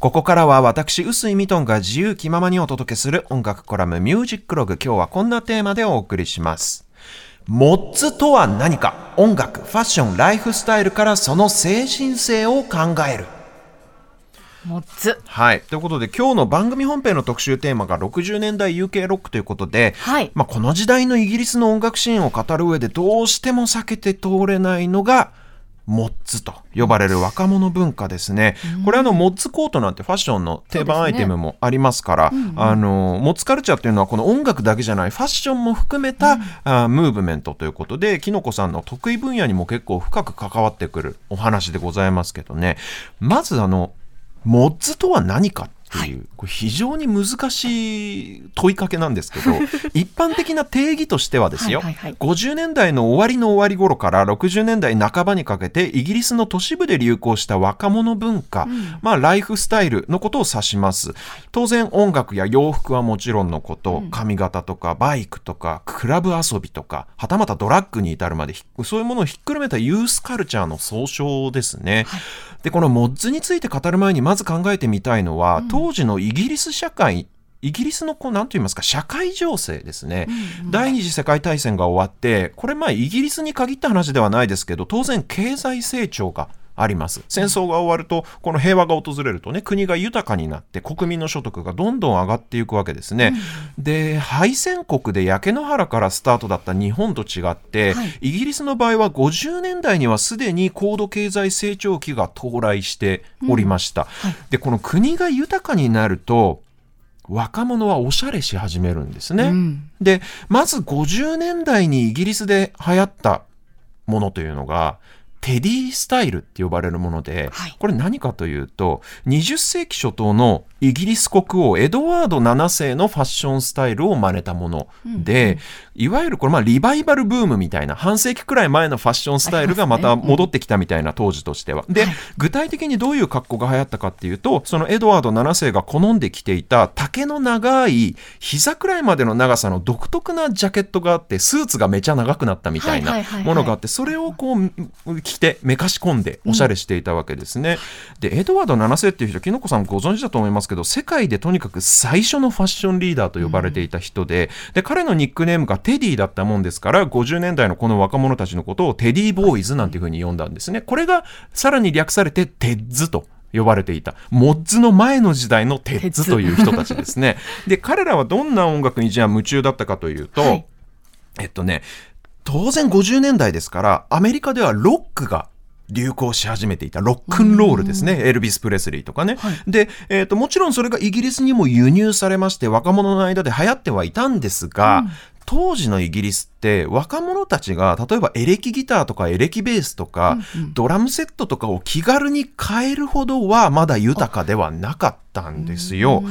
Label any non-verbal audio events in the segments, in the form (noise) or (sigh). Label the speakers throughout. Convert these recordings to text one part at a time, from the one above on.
Speaker 1: ここからは私、臼井ミトンが自由気ままにお届けする音楽コラムミュージックログ。今日はこんなテーマでお送りします。モッツとは何か？音楽、ファッション、ライフスタイルからその精神性を考える。
Speaker 2: モッツ。
Speaker 1: はい。ということで、今日の番組本編の特集テーマが60年代 UK ロックということで、
Speaker 2: はい
Speaker 1: まあ、この時代のイギリスの音楽シーンを語る上でどうしても避けて通れないのが、モッツと呼ばれる若者文化ですね。これあのモッツコートなんてファッションの定番アイテムもありますから、あのモッツカルチャーっていうのはこの音楽だけじゃないファッションも含めた、あムーブメントということで、きのこさんの得意分野にも結構深く関わってくるお話でございますけどね。まずあのモッツとは何かってい。う、これ非常に難しい問いかけなんですけど (laughs) 一般的な定義としてはですよ、
Speaker 2: はいはいはい。
Speaker 1: 50年代の終わりの終わり頃から60年代半ばにかけてイギリスの都市部で流行した若者文化、まあライフスタイルのことを指します。当然音楽や洋服はもちろんのこと、髪型とかバイクとかクラブ遊びとかはたまたドラッグに至るまでひそういうものをひっくるめたユースカルチャーの総称ですね、でこのモッズについて語る前にまず考えてみたいのは、当時のイギリス社会イギリスのこう何と言いますか社会情勢ですね、第二次世界大戦が終わってこれまあイギリスに限った話ではないですけど当然経済成長があります。戦争が終わるとこの平和が訪れるとね国が豊かになって国民の所得がどんどん上がっていくわけですね、で敗戦国で焼け野原からスタートだった日本と違って、
Speaker 2: はい。
Speaker 1: イギリスの場合は50年代にはすでに高度経済成長期が到来しておりました、でこの国が豊かになると若者はおしゃれし始めるんですね、
Speaker 2: うん。
Speaker 1: でまず50年代にイギリスで流行ったものというのがテディスタイルって呼ばれるもので、
Speaker 2: はい。
Speaker 1: これ何かというと20世紀初頭のイギリス国王エドワード7世のファッションスタイルを真似たもので、いわゆるこれまあリバイバルブームみたいな半世紀くらい前のファッションスタイルがまた戻ってきたみたいな当時としては。で、
Speaker 2: はい。
Speaker 1: 具体的にどういう格好が流行ったかっていうとそのエドワード7世が好んで着ていた丈の長い膝くらいまでの長さの独特なジャケットがあってスーツがめちゃ長くなったみたいなものがあってそれをこう着てめかし込んでおしゃれしていたわけですね。でエドワード7世っていう人きのこさんご存知だと思いますけど世界でとにかく最初のファッションリーダーと呼ばれていた人で,、で彼のニックネームがテディだったもんですから50年代のこの若者たちのことをテディボーイズなんていうふうに呼んだんですね。これがさらに略されてテッズと呼ばれていたモッズの前の時代のテッズという人たちですね。(laughs) で彼らはどんな音楽にじゃあ夢中だったかというと、
Speaker 2: はい
Speaker 1: えっとね当然50年代ですからアメリカではロックが流行し始めていた。ロックンロールですね、エルビス・プレスリーとかね、
Speaker 2: はい。
Speaker 1: で、えーともちろんそれがイギリスにも輸入されまして若者の間で流行ってはいたんですが、当時のイギリスって若者たちが例えばエレキギターとかエレキベースとか、ドラムセットとかを気軽に買えるほどはまだ豊かではなかったんですよ。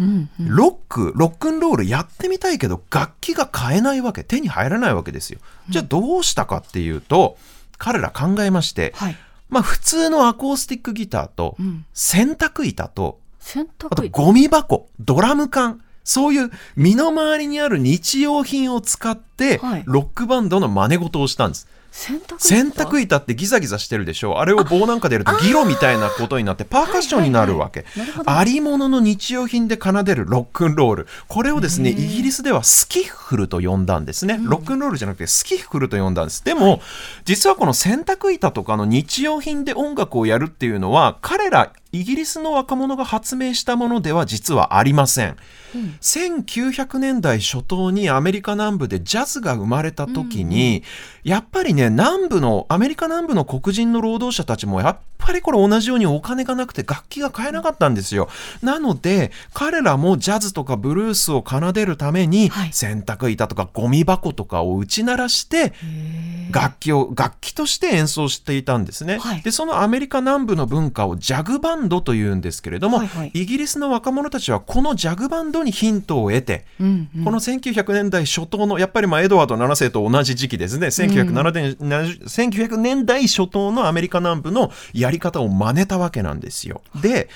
Speaker 2: うん
Speaker 1: ロックロックンロールやってみたいけど楽器が買えないわけ手に入らないわけですよ。じゃあどうしたかっていうと彼ら考えまして、
Speaker 2: はい。
Speaker 1: まあ普通のアコースティックギターと
Speaker 2: うん
Speaker 1: 洗濯板と
Speaker 2: 洗
Speaker 1: あと。ゴミ箱ドラム缶そういう身の回りにある日用品を使って
Speaker 2: はい。
Speaker 1: ロックバンドの真似事をしたんです。
Speaker 2: 洗濯板？
Speaker 1: 洗濯板ってギザギザしてるでしょあれを棒なんかでやるとギロみたいなことになってパーカッションになるわけ。ありものの日用品で奏でるロックンロール。これをですねイギリスではスキッフルと呼んだんですね、ロックンロールじゃなくてスキッフルと呼んだんです。でも、実はこの洗濯板とかの日用品で音楽をやるっていうのは彼らイギリスの若者が発明したものでは実はありません、1900年代初頭にアメリカ南部でジャズが生まれた時に、やっぱりね南部のアメリカ南部の黒人の労働者たちもやっぱりこれ同じようにお金がなくて楽器が買えなかったんですよ。なので彼らもジャズとかブルースを奏でるために、
Speaker 2: はい。
Speaker 1: 洗濯板とかゴミ箱とかを打ち鳴らして楽器を楽器として演奏していたんですね、
Speaker 2: はい。
Speaker 1: でそのアメリカ南部の文化をジャグバンドというんですけれども、
Speaker 2: はいはい。
Speaker 1: イギリスの若者たちはこのジャグバンドにヒントを得て、
Speaker 2: うんうん。
Speaker 1: この1900年代初頭のやっぱりまあエドワード7世と同じ時期ですね。1907年、1900年代初頭のアメリカ南部のやり方を真似たわけなんですよ。で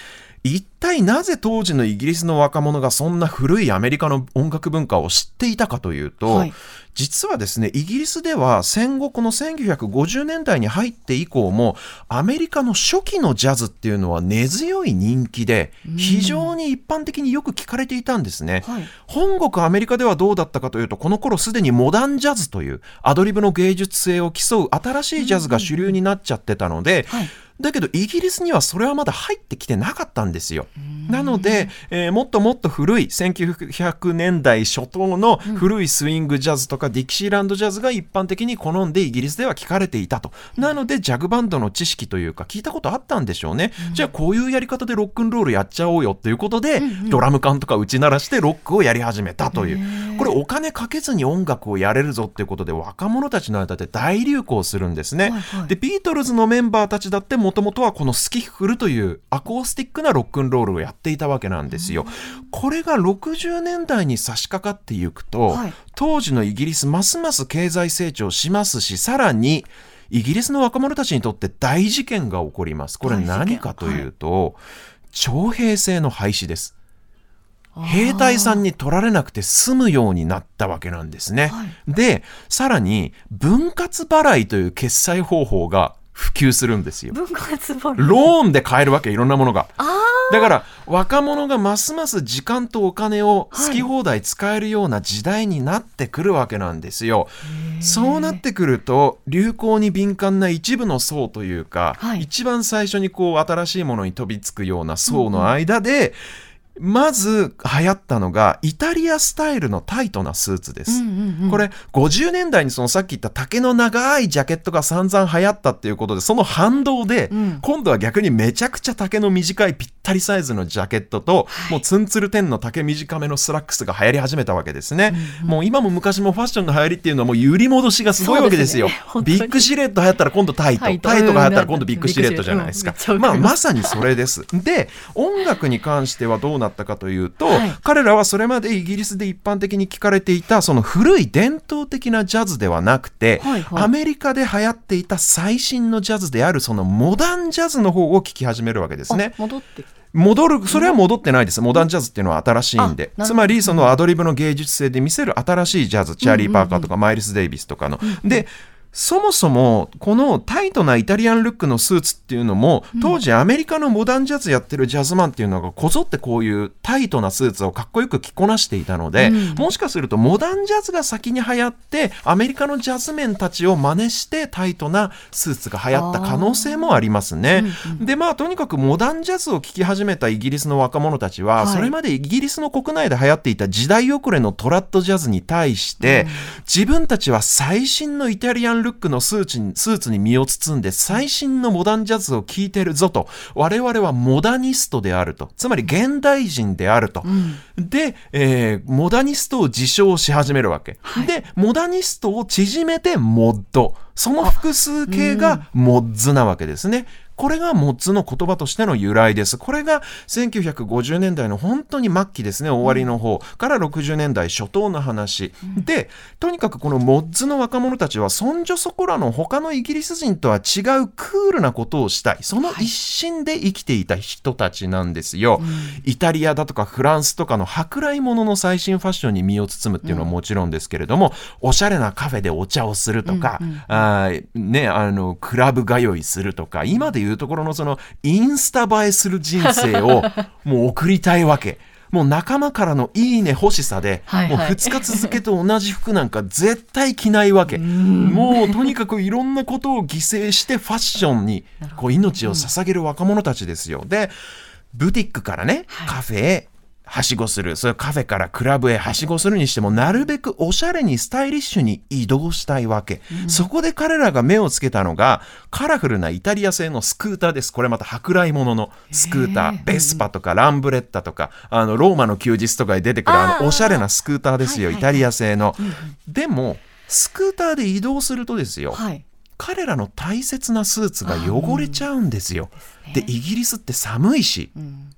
Speaker 1: 一体なぜ当時のイギリスの若者がそんな古いアメリカの音楽文化を知っていたかというと、
Speaker 2: はい
Speaker 1: 実はですねイギリスでは戦後この1950年代に入って以降もアメリカの初期のジャズっていうのは根強い人気で非常に一般的によく聞かれていたんですね。
Speaker 2: はい。
Speaker 1: 本国アメリカではどうだったかというとこの頃すでにモダンジャズというアドリブの芸術性を競う新しいジャズが主流になっちゃってたので、
Speaker 2: はい。
Speaker 1: だけどイギリスにはそれはまだ入ってきてなかったんですよ。なので、えーもっともっと古い1900年代初頭の古いスイングジャズとかディキシーランドジャズが一般的に好んでイギリスでは聞かれていたと。なのでジャグバンドの知識というか聞いたことあったんでしょうね。じゃあこういうやり方でロックンロールやっちゃおうよということで、ドラム缶とか打ち鳴らしてロックをやり始めたという。これお金かけずに音楽をやれるぞっていうことで若者たちの間で大流行するんですね。
Speaker 2: はいはい
Speaker 1: でビートルズのメンバーたちだってもともとはこのスキッフルというアコースティックなロックンロールをやっていたわけなんですよ。これが60年代に差し掛かっていくと、
Speaker 2: はい
Speaker 1: 当時のイギリスますます経済成長しますしさらにイギリスの若者たちにとって大事件が起こります。これ何かというと、徴兵制の廃止です。兵隊さんに取られなくて済むようになったわけなんですね。
Speaker 2: はい
Speaker 1: で、さらに分割払いという決済方法が普及するんですよ。ローンで買えるわけ、いろんなものが。
Speaker 2: あ
Speaker 1: だから若者がますます時間とお金を好き放題使えるような時代になってくるわけなんですよ。そうなってくると流行に敏感な一部の層というか、
Speaker 2: はい
Speaker 1: 一番最初にこう新しいものに飛びつくような層の間で、まず流行ったのがイタリアスタイルのタイトなスーツです。
Speaker 2: うんうんうん。
Speaker 1: これ50年代にそのさっき言った丈の長いジャケットが散々流行ったっていうことでその反動で、
Speaker 2: うん。
Speaker 1: 今度は逆にめちゃくちゃ丈の短いぴったりサイズのジャケットと、もうツンツルテンの丈短めのスラックスが流行り始めたわけですね、もう今も昔もファッションの流行りっていうのはもう揺り戻しがすごいわけですよ。
Speaker 2: ね
Speaker 1: ビッグシルエット流行ったら今度タイト。
Speaker 2: タイト。
Speaker 1: タイトが流行ったら今度ビッグシルエットじゃないですか。
Speaker 2: うん
Speaker 1: まあ
Speaker 2: ま
Speaker 1: さにそれです。で音楽に関してはどうなったかというと、
Speaker 2: はい。
Speaker 1: 彼らはそれまでイギリスで一般的に聞かれていたその古い伝統的なジャズではなくて、
Speaker 2: はいはい。
Speaker 1: アメリカで流行っていた最新のジャズであるそのモダンジャズの方を聴き始めるわけですね。
Speaker 2: あ。戻って
Speaker 1: 戻るそれは戻ってないです。モダンジャズっていうのは新しいんで。つまりそのアドリブの芸術性で見せる新しいジャズチャーリー・パーカーとかマイルス・デイビスとかの。でそもそもこのタイトなイタリアンルックのスーツっていうのも当時アメリカのモダンジャズやってるジャズマンっていうのがこぞってこういうタイトなスーツをかっこよく着こなしていたので、もしかするとモダンジャズが先に流行ってアメリカのジャズメンたちを真似してタイトなスーツが流行った可能性もありますね。でまあとにかくモダンジャズを聴き始めたイギリスの若者たちは、
Speaker 2: はい
Speaker 1: それまでイギリスの国内で流行っていた時代遅れのトラッドジャズに対して、自分たちは最新のイタリアンルックのスーツにスーツに身を包んで最新のモダンジャズを聴いてるぞと。我々はモダニストであると。つまり現代人であると、で、えーモダニストを自称し始めるわけ、でモダニストを縮めてモッド。その複数形がモッズなわけですね。これがモッズの言葉としての由来です。これが1950年代の本当に末期ですね、終わりの方から60年代初頭の話。で、とにかくこのモッズの若者たちは、そんじょそこらの他のイギリス人とは違うクールなことをしたい。その一心で生きていた人たちなんですよ。イタリアだとかフランスとかの舶来物の最新ファッションに身を包むっていうのはもちろんですけれども、おしゃれなカフェでお茶をするとか、あーね、あの、クラブ通いするとか、今でいうところのその、インスタ映えする人生を (laughs) もう送りたいわけ。もう仲間からのいいね欲しさで、
Speaker 2: はいはい
Speaker 1: もう2日続けと同じ服なんか (laughs) 絶対着ないわけ。もうとにかくいろんなことを犠牲してファッションにこう命を捧げる若者たちですよ。で、ブティックからね、カフェへはしごする、それカフェからクラブへはしごするにしても、なるべくおしゃれにスタイリッシュに移動したいわけ。そこで彼らが目をつけたのが、カラフルなイタリア製のスクーターです。これまた舶来物のスクーター、ベスパとかランブレッタとか、あの、ローマの休日とかに出てくるあの、おしゃれなスクーターですよ、イタリア製の。でも、スクーターで移動するとですよ、
Speaker 2: はい。
Speaker 1: 彼らの大切なスーツが汚れちゃうんですよ。でイギリスって寒いし、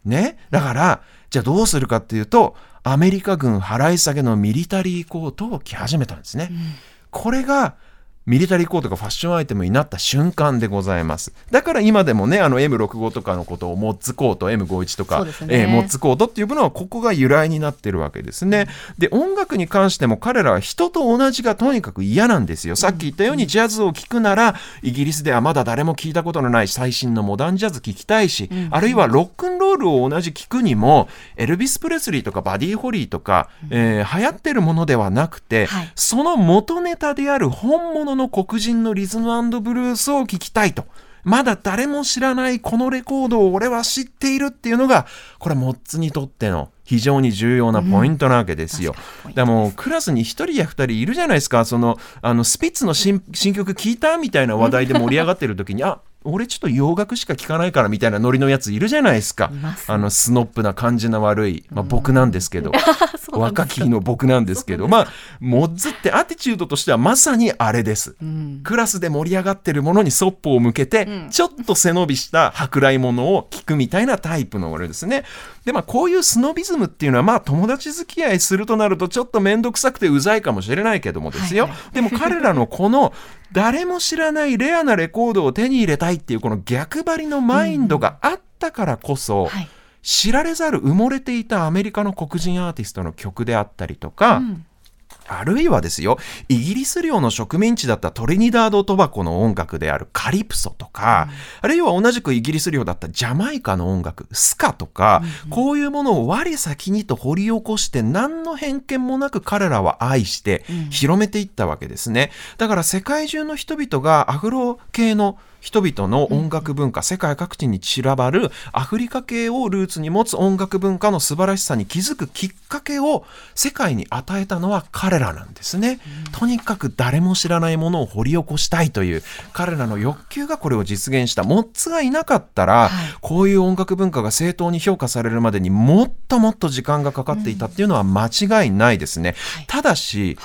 Speaker 1: ね、だからじゃあどうするかっていうとアメリカ軍払い下げのミリタリーコートを着始めたんですね。これがミリタリーコートがファッションアイテムになった瞬間でございます。だから今でもねあの M65 とかのことをモッツコート M51 とか、
Speaker 2: ね。
Speaker 1: えーモッツコートっていうのはここが由来になってるわけですね。で音楽に関しても彼らは人と同じがとにかく嫌なんですよ。さっき言ったようにジャズを聴くならイギリスではまだ誰も聞いたことのない最新のモダンジャズ聴きたいし、あるいはロックンロールを同じ聴くにもエルビス・プレスリーとかバディ・ホリーとか、えー流行ってるものではなくて、
Speaker 2: はい。
Speaker 1: その元ネタである本物の黒人のリズムブルースを聴きたいと。まだ誰も知らないこのレコードを俺は知っているっていうのが、これモッツにとっての非常に重要なポイントなわけですよ。
Speaker 2: うん
Speaker 1: でもクラスに1人や2人いるじゃないですか、そのあのスピッツの新新曲聞いたみたいな話題で盛り上がってる時に、あ俺ちょっと洋楽しか聞かないからみたいなノリのやついるじゃないですか。
Speaker 2: す。
Speaker 1: あのスノップな感じの悪い、まあ、僕なんですけど、
Speaker 2: そうなん
Speaker 1: 若き日の僕なんですけど。まあモッズってアティチュードとしてはまさにあれです。
Speaker 2: うん。
Speaker 1: クラスで盛り上がってるものにそっぽを向けて、
Speaker 2: うん。
Speaker 1: ちょっと背伸びした舶来物を聞くみたいなタイプの俺ですね。で、まあ、こういうスノビズムっていうのは、まあ、友達付き合いするとなると、ちょっと面倒くさくてうざいかもしれないけどもですよ。
Speaker 2: はいは
Speaker 1: でも彼らのこの、誰も知らないレアなレコードを手に入れたいっていう、この逆張りのマインドがあったからこそ、
Speaker 2: はい。
Speaker 1: 知られざる埋もれていたアメリカの黒人アーティストの曲であったりとか、
Speaker 2: うん
Speaker 1: あるいはですよ、イギリス領の植民地だったトリニダード・トバコの音楽であるカリプソとか、あるいは同じくイギリス領だったジャマイカの音楽、スカとか、こういうものを我先にと掘り起こして何の偏見もなく彼らは愛して広めていったわけですね。だから世界中の人々がアフロ系の人々の音楽文化、世界各地に散らばるアフリカ系をルーツに持つ音楽文化の素晴らしさに気づくきっかけを世界に与えたのは彼らなんですね。とにかく誰も知らないものを掘り起こしたいという彼らの欲求がこれを実現した。モッツがいなかったら、こういう音楽文化が正当に評価されるまでにもっともっと時間がかかっていたっていうのは間違いないですね。ただし、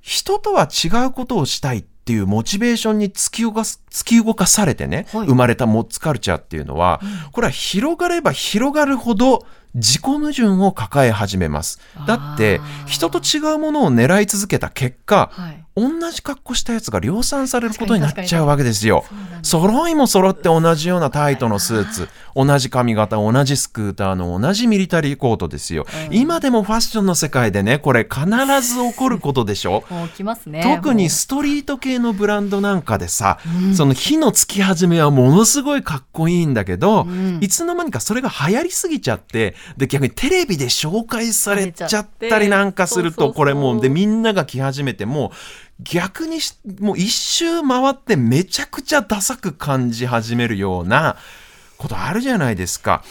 Speaker 1: 人とは違うことをしたいっていうモチベーションに突き動かす突き動かされてね、
Speaker 2: はい。
Speaker 1: 生まれたモッツカルチャーっていうのは、これは広がれば広がるほど自己矛盾を抱え始めます。だって人と違うものを狙い続けた結果、
Speaker 2: はい。
Speaker 1: 同じ格好したやつが量産されることになっちゃうわけですよ。
Speaker 2: す。
Speaker 1: 揃いも揃って同じようなタイトのスーツ、同じ髪型、同じスクーターの同じミリタリーコートですよ。今でもファッションの世界でね、これ必ず起こることでしょ？
Speaker 2: ね
Speaker 1: 特に
Speaker 2: も
Speaker 1: ストリート系のブランドなんかでさ、その火のつき始めはものすごいかっこいいんだけど、
Speaker 2: ん。
Speaker 1: いつの間にかそれが流行りすぎちゃって、で逆にテレビで紹介されちゃったりなんかすると、これもう、でみんなが来始めてもう逆にしもう一周回ってめちゃくちゃダサく感じ始めるようなことあるじゃないですか。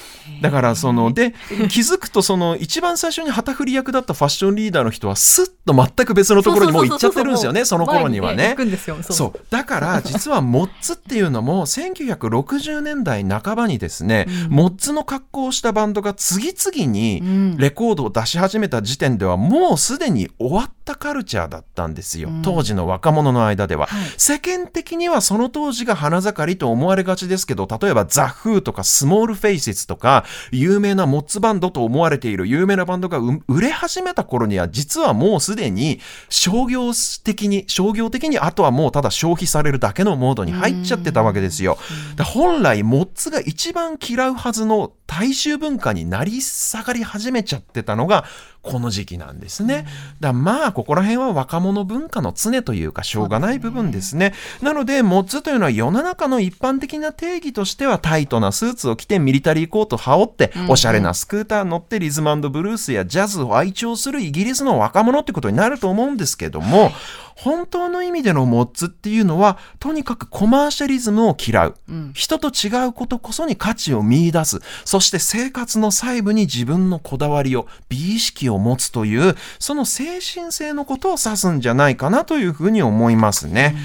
Speaker 1: だからそので気づくとその一番最初に旗振り役だったファッションリーダーの人はスッと全く別のところにもう行っちゃってるんですよね。その頃にはね。
Speaker 2: そう。
Speaker 1: だから実はモッツっていうのも1960年代半ばにですね、モッツの格好をしたバンドが次々に
Speaker 2: ん。
Speaker 1: レコードを出し始めた時点ではもうすでに終わったカルチャーだったんですよ、当時の若者の間では、
Speaker 2: はい。
Speaker 1: 世間的にはその当時が花盛りと思われがちですけど例えばザ・フーとかスモールフェイセスとか有名なモッツバンドと思われている有名なバンドがう売れ始めた頃には実はもうすでに商業的に商業的にあとはもうただ消費されるだけのモードに入っちゃってたわけですよ。だ本来モッツが一番嫌うはずの大衆文化になり下がり始めちゃってたのがこの時期なんですね。だまあここら辺は若者文化の常というかしょうがない部分ですね。なのでモッツというのは世の中の一般的な定義としてはタイトなスーツを着てミリタリーコートを羽織っておしゃれなスクーター乗ってリズムブルースやジャズを愛調するイギリスの若者ってことになると思うんですけども、本当の意味でのモッツっていうのはとにかくコマーシャリズムを嫌う、人と違うことこそに価値を見出す。そして生活の細部に自分のこだわりを美意識を持つというその精神性のことを指すんじゃないかなというふうに思いますね。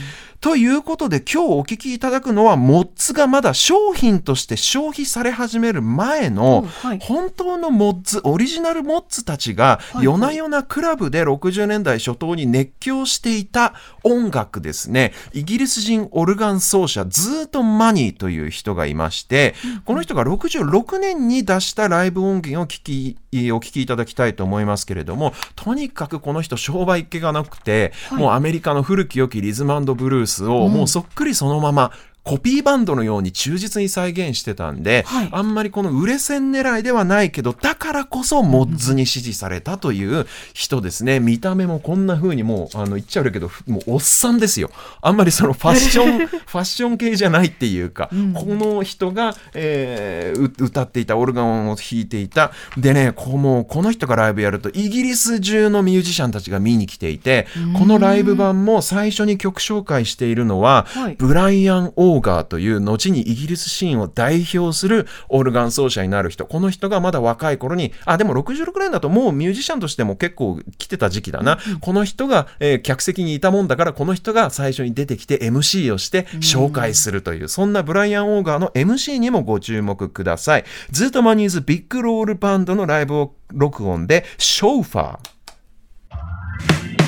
Speaker 1: ということで今日お聞きいただくのはモッツがまだ商品として消費され始める前の本当のモッツオリジナルモッツたちが
Speaker 2: はい。
Speaker 1: 夜な夜なクラブで60年代初頭に熱狂していた音楽ですね。イギリス人オルガン奏者ズート・マニーという人がいましてこの人が66年に出したライブ音源を聞きお聞きいただきたいと思いますけれどもとにかくこの人商売っ気がなくて、もうアメリカの古き良きリズムブルースをもうそっくりそのままコピーバンドのように忠実に再現してたんで、
Speaker 2: はい。
Speaker 1: あんまりこの売れ線狙いではないけどだからこそモッズに支持されたという人ですね。見た目もこんな風にもうあの言っちゃうけどもうおっさんですよ。あんまりそのファッション (laughs) ファッション系じゃないっていうか、この人が、えーう歌っていたオルガンを弾いていた。でねこうもうこの人がライブやるとイギリス中のミュージシャンたちが見に来ていてこのライブ版も最初に曲紹介しているのは、
Speaker 2: はい。
Speaker 1: ブライアン・オーガーという後にイギリスシーンを代表するオルガン奏者になる人。この人がまだ若い頃にあでも66年だともうミュージシャンとしても結構来てた時期だな、この人が、えー客席にいたもんだからこの人が最初に出てきて MC をして紹介するという、そんなブライアン・オーガーの MC にもご注目ください。ズートマニーズビッグロールバンドのライブを録音でショーファー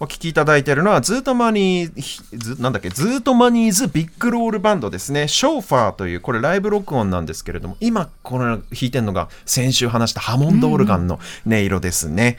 Speaker 1: お聞きいただいているのは、ズートマニー、ズなんだっけ、ズートマニーズビッグロールバンドですね。ショーファーという、これライブ録音なんですけれども、今、この弾いてるのが、先週話したハモンドオルガンの音色ですね。